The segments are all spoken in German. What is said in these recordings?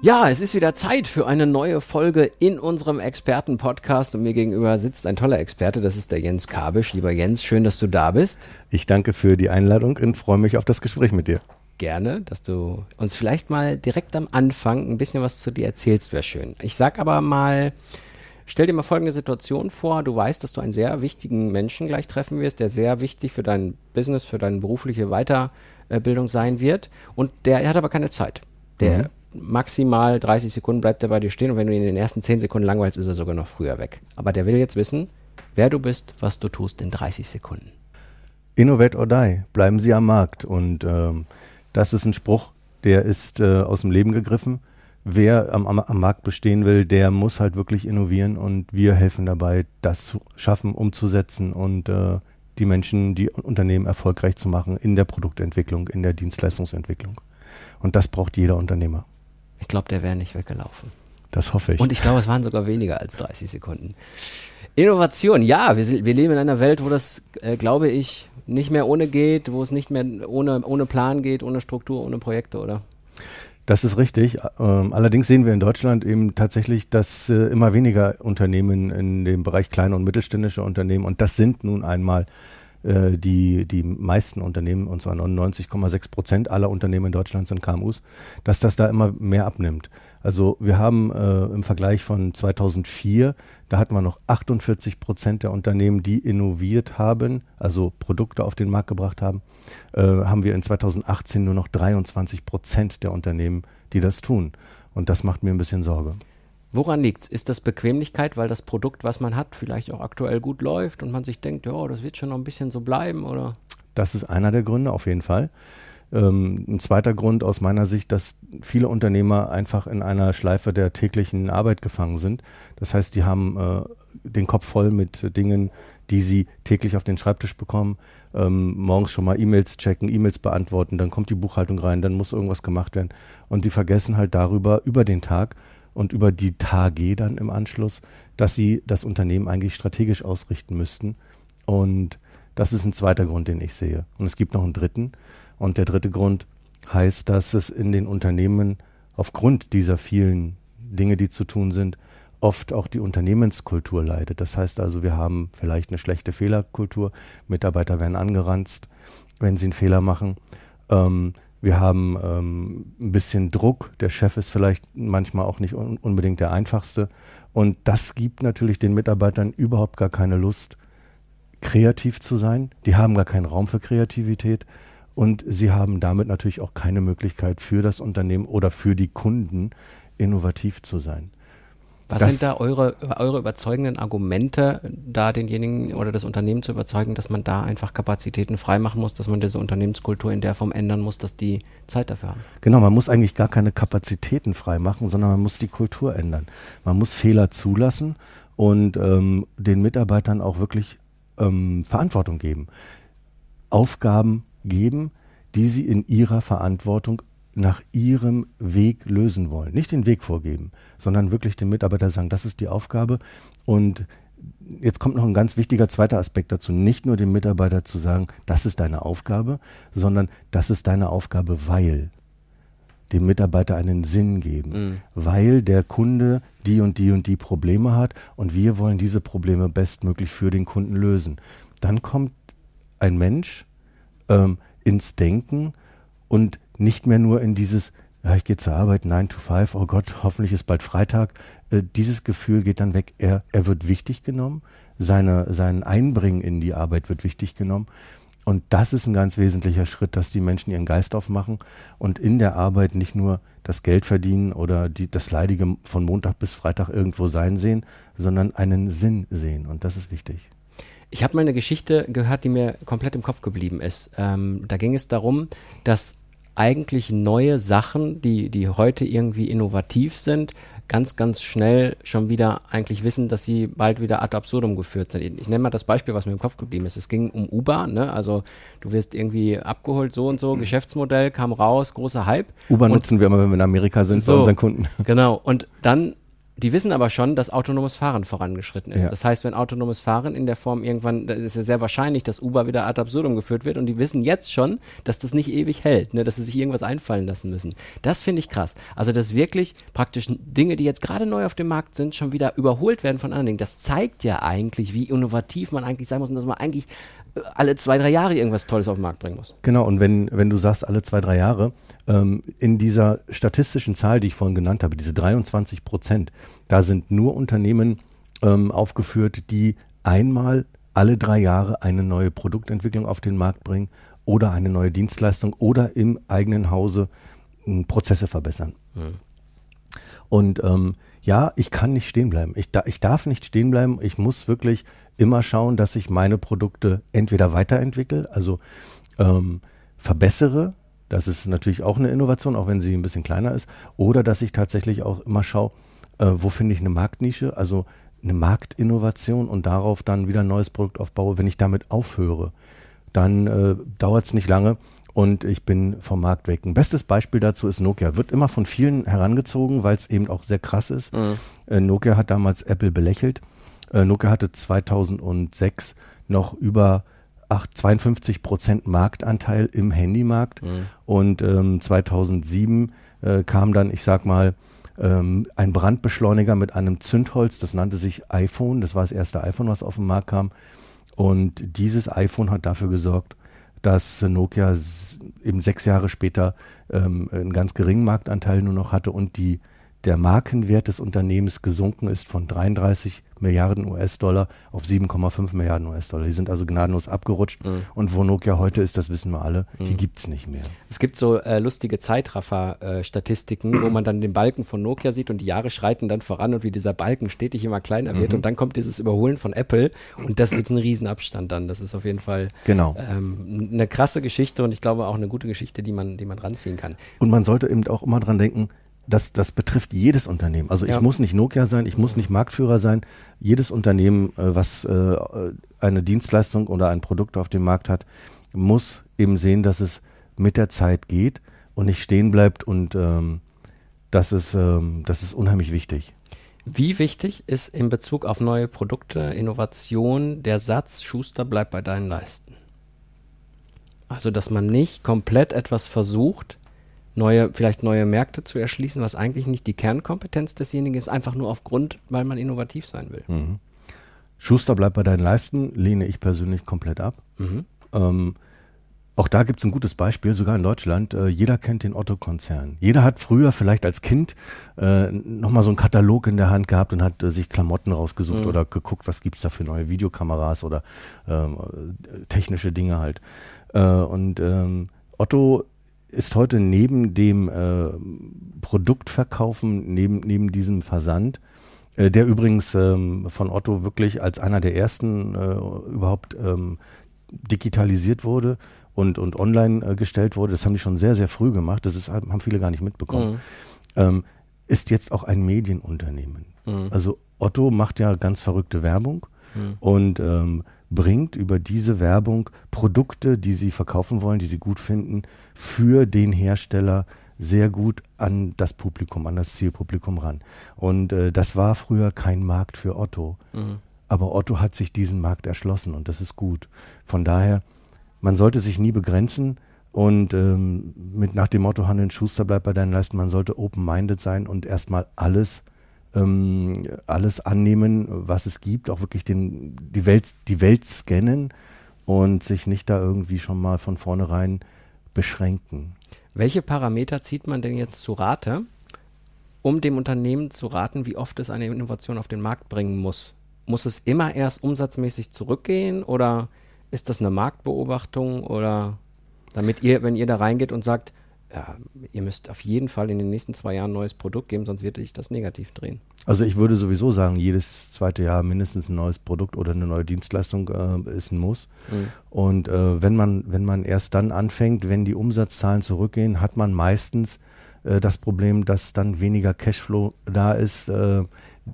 Ja, es ist wieder Zeit für eine neue Folge in unserem Experten-Podcast und mir gegenüber sitzt ein toller Experte, das ist der Jens Kabisch. Lieber Jens, schön, dass du da bist. Ich danke für die Einladung und freue mich auf das Gespräch mit dir. Gerne, dass du uns vielleicht mal direkt am Anfang ein bisschen was zu dir erzählst, wäre schön. Ich sag aber mal, stell dir mal folgende Situation vor. Du weißt, dass du einen sehr wichtigen Menschen gleich treffen wirst, der sehr wichtig für dein Business, für deine berufliche Weiterbildung sein wird. Und der hat aber keine Zeit. Der mhm maximal 30 Sekunden bleibt er bei dir stehen und wenn du ihn in den ersten 10 Sekunden langweilst, ist er sogar noch früher weg. Aber der will jetzt wissen, wer du bist, was du tust in 30 Sekunden. Innovate or die, bleiben Sie am Markt. Und ähm, das ist ein Spruch, der ist äh, aus dem Leben gegriffen. Wer am, am, am, Markt bestehen will, der muss halt wirklich innovieren und wir helfen dabei, das zu schaffen, umzusetzen und äh, die Menschen, die Unternehmen erfolgreich zu machen in der Produktentwicklung, in der Dienstleistungsentwicklung. Und das braucht jeder Unternehmer. Ich glaube, der wäre nicht weggelaufen. Das hoffe ich. Und ich glaube, es waren sogar weniger als 30 Sekunden. Innovation, ja, wir, wir leben in einer Welt, wo das, äh, glaube ich, nicht mehr ohne geht, wo es nicht mehr ohne, ohne Plan geht, ohne Struktur, ohne Projekte, oder? Das ist richtig. Ähm, allerdings sehen wir in Deutschland eben tatsächlich, dass äh, immer weniger Unternehmen in dem Bereich kleine und mittelständische Unternehmen, und das sind nun einmal äh, die, die meisten Unternehmen, und zwar 99,6 Prozent aller Unternehmen in Deutschland sind KMUs, dass das da immer mehr abnimmt. Also wir haben äh, im Vergleich von 2004, da hatten wir noch 48 Prozent der Unternehmen, die innoviert haben, also Produkte auf den Markt gebracht haben, äh, haben wir in 2018 nur noch 23 Prozent der Unternehmen, die das tun. Und das macht mir ein bisschen Sorge. Woran liegt es? Ist das Bequemlichkeit, weil das Produkt, was man hat, vielleicht auch aktuell gut läuft und man sich denkt, ja, das wird schon noch ein bisschen so bleiben, oder? Das ist einer der Gründe, auf jeden Fall. Ähm, ein zweiter Grund aus meiner Sicht, dass viele Unternehmer einfach in einer Schleife der täglichen Arbeit gefangen sind. Das heißt, die haben äh, den Kopf voll mit Dingen, die sie täglich auf den Schreibtisch bekommen. Ähm, morgens schon mal E-Mails checken, E-Mails beantworten, dann kommt die Buchhaltung rein, dann muss irgendwas gemacht werden. Und sie vergessen halt darüber, über den Tag, und über die Tage dann im Anschluss, dass sie das Unternehmen eigentlich strategisch ausrichten müssten. Und das ist ein zweiter Grund, den ich sehe. Und es gibt noch einen dritten. Und der dritte Grund heißt, dass es in den Unternehmen aufgrund dieser vielen Dinge, die zu tun sind, oft auch die Unternehmenskultur leidet. Das heißt also, wir haben vielleicht eine schlechte Fehlerkultur. Mitarbeiter werden angeranzt, wenn sie einen Fehler machen. Ähm, wir haben ähm, ein bisschen Druck. Der Chef ist vielleicht manchmal auch nicht un unbedingt der einfachste. Und das gibt natürlich den Mitarbeitern überhaupt gar keine Lust, kreativ zu sein. Die haben gar keinen Raum für Kreativität. Und sie haben damit natürlich auch keine Möglichkeit für das Unternehmen oder für die Kunden innovativ zu sein. Was das sind da eure, eure überzeugenden Argumente, da denjenigen oder das Unternehmen zu überzeugen, dass man da einfach Kapazitäten freimachen muss, dass man diese Unternehmenskultur in der Form ändern muss, dass die Zeit dafür haben? Genau, man muss eigentlich gar keine Kapazitäten freimachen, sondern man muss die Kultur ändern. Man muss Fehler zulassen und ähm, den Mitarbeitern auch wirklich ähm, Verantwortung geben. Aufgaben geben, die sie in ihrer Verantwortung nach ihrem Weg lösen wollen. Nicht den Weg vorgeben, sondern wirklich den Mitarbeiter sagen, das ist die Aufgabe. Und jetzt kommt noch ein ganz wichtiger zweiter Aspekt dazu. Nicht nur dem Mitarbeiter zu sagen, das ist deine Aufgabe, sondern das ist deine Aufgabe, weil dem Mitarbeiter einen Sinn geben, mhm. weil der Kunde die und die und die Probleme hat und wir wollen diese Probleme bestmöglich für den Kunden lösen. Dann kommt ein Mensch ähm, ins Denken und nicht mehr nur in dieses, ja, ich gehe zur Arbeit, 9 to 5, oh Gott, hoffentlich ist bald Freitag. Äh, dieses Gefühl geht dann weg. Er, er wird wichtig genommen, seine, sein Einbringen in die Arbeit wird wichtig genommen. Und das ist ein ganz wesentlicher Schritt, dass die Menschen ihren Geist aufmachen und in der Arbeit nicht nur das Geld verdienen oder die, das Leidige von Montag bis Freitag irgendwo sein sehen, sondern einen Sinn sehen. Und das ist wichtig. Ich habe mal eine Geschichte gehört, die mir komplett im Kopf geblieben ist. Ähm, da ging es darum, dass eigentlich neue Sachen, die, die heute irgendwie innovativ sind, ganz, ganz schnell schon wieder eigentlich wissen, dass sie bald wieder ad absurdum geführt sind. Ich nenne mal das Beispiel, was mir im Kopf geblieben ist. Es ging um Uber, ne? Also du wirst irgendwie abgeholt, so und so, Geschäftsmodell kam raus, großer Hype. Uber nutzen wir immer, wenn wir in Amerika sind, so, bei unseren Kunden. Genau. Und dann die wissen aber schon, dass autonomes Fahren vorangeschritten ist. Ja. Das heißt, wenn autonomes Fahren in der Form irgendwann, da ist ja sehr wahrscheinlich, dass Uber wieder ad absurdum geführt wird und die wissen jetzt schon, dass das nicht ewig hält, ne, dass sie sich irgendwas einfallen lassen müssen. Das finde ich krass. Also, dass wirklich praktisch Dinge, die jetzt gerade neu auf dem Markt sind, schon wieder überholt werden von anderen Dingen. Das zeigt ja eigentlich, wie innovativ man eigentlich sein muss und dass man eigentlich alle zwei, drei Jahre irgendwas Tolles auf den Markt bringen muss. Genau, und wenn, wenn du sagst, alle zwei, drei Jahre, ähm, in dieser statistischen Zahl, die ich vorhin genannt habe, diese 23 Prozent, da sind nur Unternehmen ähm, aufgeführt, die einmal alle drei Jahre eine neue Produktentwicklung auf den Markt bringen oder eine neue Dienstleistung oder im eigenen Hause äh, Prozesse verbessern. Hm. Und ähm, ja, ich kann nicht stehen bleiben. Ich, da, ich darf nicht stehen bleiben. Ich muss wirklich immer schauen, dass ich meine Produkte entweder weiterentwickle, also ähm, verbessere. Das ist natürlich auch eine Innovation, auch wenn sie ein bisschen kleiner ist. Oder dass ich tatsächlich auch immer schaue, äh, wo finde ich eine Marktnische, also eine Marktinnovation und darauf dann wieder ein neues Produkt aufbaue. Wenn ich damit aufhöre, dann äh, dauert es nicht lange und ich bin vom Markt weg. Ein bestes Beispiel dazu ist Nokia. Wird immer von vielen herangezogen, weil es eben auch sehr krass ist. Mhm. Äh, Nokia hat damals Apple belächelt. Äh, Nokia hatte 2006 noch über 8, 52 Prozent Marktanteil im Handymarkt mhm. und ähm, 2007 äh, kam dann, ich sag mal, ähm, ein Brandbeschleuniger mit einem Zündholz, das nannte sich iPhone, das war das erste iPhone, was auf den Markt kam und dieses iPhone hat dafür gesorgt, dass Nokia eben sechs Jahre später ähm, einen ganz geringen Marktanteil nur noch hatte und die, der Markenwert des Unternehmens gesunken ist von 33 Milliarden US-Dollar auf 7,5 Milliarden US-Dollar. Die sind also gnadenlos abgerutscht. Mhm. Und wo Nokia heute ist, das wissen wir alle, mhm. die gibt es nicht mehr. Es gibt so äh, lustige Zeitraffer-Statistiken, äh, wo man dann den Balken von Nokia sieht und die Jahre schreiten dann voran und wie dieser Balken stetig immer kleiner wird. Mhm. Und dann kommt dieses Überholen von Apple und das ist ein Riesenabstand dann. Das ist auf jeden Fall genau. ähm, eine krasse Geschichte und ich glaube auch eine gute Geschichte, die man, die man ranziehen kann. Und man sollte eben auch immer dran denken, das, das betrifft jedes Unternehmen. Also ich ja. muss nicht Nokia sein, ich muss nicht Marktführer sein. Jedes Unternehmen, äh, was äh, eine Dienstleistung oder ein Produkt auf dem Markt hat, muss eben sehen, dass es mit der Zeit geht und nicht stehen bleibt und ähm, das, ist, ähm, das ist unheimlich wichtig. Wie wichtig ist in Bezug auf neue Produkte, Innovation der Satz, Schuster bleibt bei deinen Leisten? Also, dass man nicht komplett etwas versucht, neue, vielleicht neue Märkte zu erschließen, was eigentlich nicht die Kernkompetenz desjenigen ist, einfach nur aufgrund, weil man innovativ sein will. Mhm. Schuster bleibt bei deinen Leisten, lehne ich persönlich komplett ab. Mhm. Ähm, auch da gibt es ein gutes Beispiel, sogar in Deutschland. Äh, jeder kennt den Otto-Konzern. Jeder hat früher vielleicht als Kind äh, nochmal so einen Katalog in der Hand gehabt und hat äh, sich Klamotten rausgesucht mhm. oder geguckt, was gibt's da für neue Videokameras oder ähm, technische Dinge halt. Äh, und ähm, Otto ist heute neben dem äh, Produktverkaufen, neben, neben diesem Versand, äh, der übrigens ähm, von Otto wirklich als einer der ersten äh, überhaupt ähm, digitalisiert wurde und, und online äh, gestellt wurde, das haben die schon sehr, sehr früh gemacht, das ist, haben viele gar nicht mitbekommen, mhm. ähm, ist jetzt auch ein Medienunternehmen. Mhm. Also Otto macht ja ganz verrückte Werbung mhm. und ähm, bringt über diese Werbung Produkte, die sie verkaufen wollen, die sie gut finden, für den Hersteller sehr gut an das Publikum, an das Zielpublikum ran. Und äh, das war früher kein Markt für Otto. Mhm. Aber Otto hat sich diesen Markt erschlossen und das ist gut. Von daher, man sollte sich nie begrenzen und ähm, mit nach dem Motto Handeln Schuster bleibt bei deinen Leisten, man sollte open-minded sein und erstmal alles ähm, alles annehmen, was es gibt, auch wirklich den, die, Welt, die Welt scannen und sich nicht da irgendwie schon mal von vornherein beschränken. Welche Parameter zieht man denn jetzt zu Rate, um dem Unternehmen zu raten, wie oft es eine Innovation auf den Markt bringen muss? Muss es immer erst umsatzmäßig zurückgehen oder ist das eine Marktbeobachtung oder damit ihr, wenn ihr da reingeht und sagt, ja, ihr müsst auf jeden Fall in den nächsten zwei Jahren ein neues Produkt geben, sonst wird sich das negativ drehen. Also ich würde sowieso sagen, jedes zweite Jahr mindestens ein neues Produkt oder eine neue Dienstleistung äh, ist ein Muss. Mhm. Und äh, wenn man wenn man erst dann anfängt, wenn die Umsatzzahlen zurückgehen, hat man meistens äh, das Problem, dass dann weniger Cashflow da ist.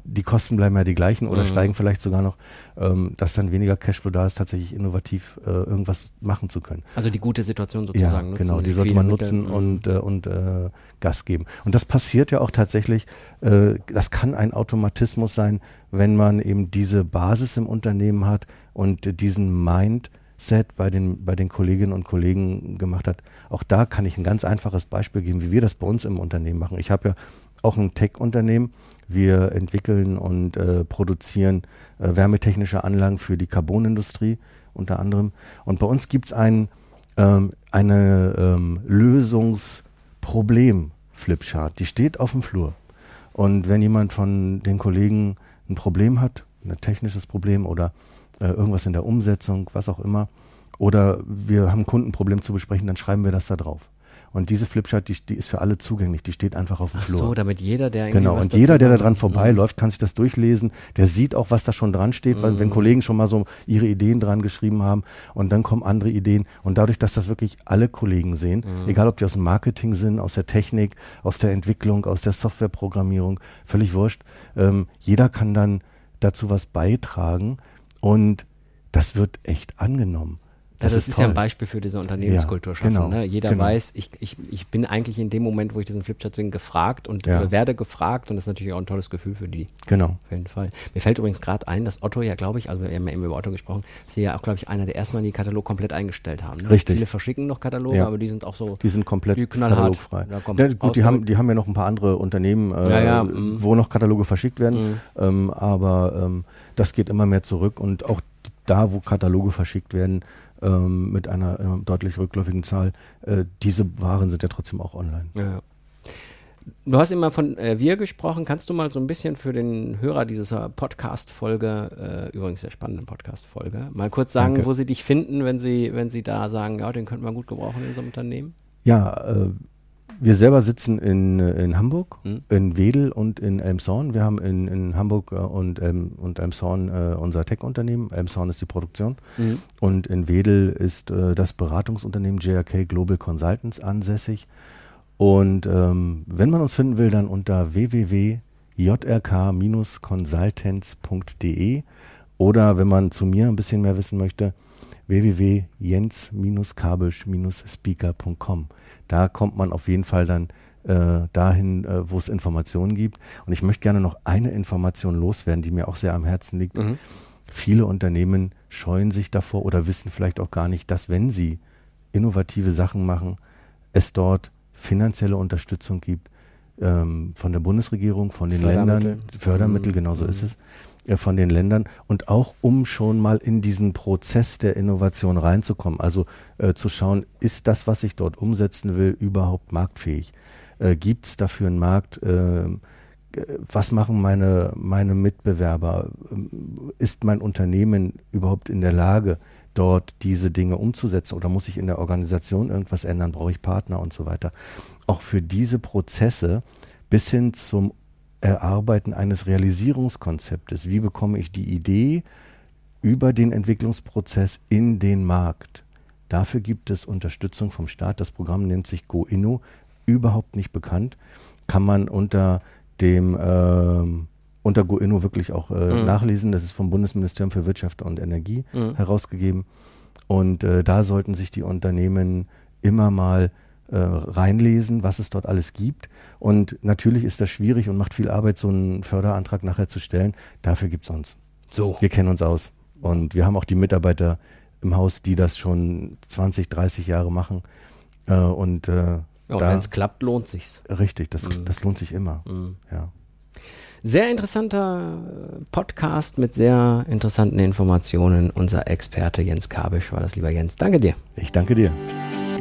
Die Kosten bleiben ja die gleichen oder mhm. steigen vielleicht sogar noch, ähm, dass dann weniger Cashflow da ist, tatsächlich innovativ äh, irgendwas machen zu können. Also die gute Situation sozusagen ja, nutzen. Genau, die, sollte man nutzen Mittel. und, äh, und äh, Gas geben. Und das passiert ja auch tatsächlich, äh, das kann ein Automatismus sein, wenn man eben diese Basis im Unternehmen hat und diesen Mind, Set bei den, bei den Kolleginnen und Kollegen gemacht hat. Auch da kann ich ein ganz einfaches Beispiel geben, wie wir das bei uns im Unternehmen machen. Ich habe ja auch ein Tech-Unternehmen wir entwickeln und äh, produzieren äh, wärmetechnische Anlagen für die Carbonindustrie unter anderem. Und bei uns gibt es ein, ähm, eine ähm, Lösungsproblem-Flipchart. Die steht auf dem Flur. Und wenn jemand von den Kollegen ein Problem hat, ein technisches Problem oder äh, irgendwas in der Umsetzung, was auch immer, oder wir haben ein Kundenproblem zu besprechen, dann schreiben wir das da drauf. Und diese Flipchart, die, die ist für alle zugänglich, die steht einfach auf dem Ach Flur. so, damit jeder, der Genau, und jeder, der da dran vorbeiläuft, kann sich das durchlesen. Der sieht auch, was da schon dran steht, weil wenn mhm. Kollegen schon mal so ihre Ideen dran geschrieben haben und dann kommen andere Ideen. Und dadurch, dass das wirklich alle Kollegen sehen, mhm. egal ob die aus dem Marketing sind, aus der Technik, aus der Entwicklung, aus der Softwareprogrammierung, völlig wurscht. Ähm, jeder kann dann dazu was beitragen und das wird echt angenommen. Das, das ist, ist ja ein Beispiel für diese Unternehmenskultur ja, schaffen. Genau, ne? Jeder genau. weiß, ich, ich, ich bin eigentlich in dem Moment, wo ich diesen Flipchart sehe, gefragt und ja. werde gefragt und das ist natürlich auch ein tolles Gefühl für die. Genau. Auf jeden Fall. Mir fällt übrigens gerade ein, dass Otto ja, glaube ich, also wir haben ja eben über Otto gesprochen, sie ja auch, glaube ich, einer der ersten Mal die Katalog komplett eingestellt haben. Ne? Richtig. Viele verschicken noch Kataloge, ja. aber die sind auch so. Die sind komplett die katalogfrei. Ja, gut, die haben, die haben ja noch ein paar andere Unternehmen, äh, mhm. wo noch Kataloge verschickt werden, mhm. ähm, aber ähm, das geht immer mehr zurück und auch da, wo Kataloge verschickt werden, ähm, mit einer äh, deutlich rückläufigen Zahl. Äh, diese Waren sind ja trotzdem auch online. Ja. Du hast immer von äh, wir gesprochen. Kannst du mal so ein bisschen für den Hörer dieser Podcast-Folge, äh, übrigens sehr spannenden Podcast-Folge, mal kurz sagen, Danke. wo sie dich finden, wenn sie, wenn sie da sagen, ja, den könnten wir gut gebrauchen in unserem Unternehmen? Ja, äh, wir selber sitzen in, in Hamburg, mhm. in Wedel und in Elmshorn. Wir haben in, in Hamburg äh, und, ähm, und Elmshorn äh, unser Tech-Unternehmen. Elmshorn ist die Produktion. Mhm. Und in Wedel ist äh, das Beratungsunternehmen JRK Global Consultants ansässig. Und ähm, wenn man uns finden will, dann unter www.jrk-consultants.de oder wenn man zu mir ein bisschen mehr wissen möchte, www.jens-kabisch-speaker.com. Da kommt man auf jeden Fall dann äh, dahin, äh, wo es Informationen gibt. Und ich möchte gerne noch eine Information loswerden, die mir auch sehr am Herzen liegt. Mhm. Viele Unternehmen scheuen sich davor oder wissen vielleicht auch gar nicht, dass wenn sie innovative Sachen machen, es dort finanzielle Unterstützung gibt ähm, von der Bundesregierung, von den. Ländern, Fördermittel, mhm. genau so mhm. ist es, von den Ländern und auch um schon mal in diesen Prozess der Innovation reinzukommen. Also äh, zu schauen, ist das, was ich dort umsetzen will, überhaupt marktfähig? Äh, Gibt es dafür einen Markt? Äh, was machen meine, meine Mitbewerber? Ähm, ist mein Unternehmen überhaupt in der Lage, dort diese Dinge umzusetzen oder muss ich in der Organisation irgendwas ändern? Brauche ich Partner und so weiter? Auch für diese Prozesse bis hin zum Erarbeiten eines Realisierungskonzeptes. Wie bekomme ich die Idee über den Entwicklungsprozess in den Markt? Dafür gibt es Unterstützung vom Staat. Das Programm nennt sich GoInno, überhaupt nicht bekannt. Kann man unter dem äh, unter GoInno wirklich auch äh, mhm. nachlesen. Das ist vom Bundesministerium für Wirtschaft und Energie mhm. herausgegeben. Und äh, da sollten sich die Unternehmen immer mal äh, reinlesen, was es dort alles gibt. Und natürlich ist das schwierig und macht viel Arbeit, so einen Förderantrag nachher zu stellen. Dafür gibt es uns. So. Wir kennen uns aus. Und wir haben auch die Mitarbeiter im Haus, die das schon 20, 30 Jahre machen. Äh, und äh, ja, wenn es klappt, lohnt sich's. Richtig, das, mhm. das lohnt sich immer. Mhm. Ja. Sehr interessanter Podcast mit sehr interessanten Informationen. Unser Experte Jens Kabisch war das, lieber Jens. Danke dir. Ich danke dir.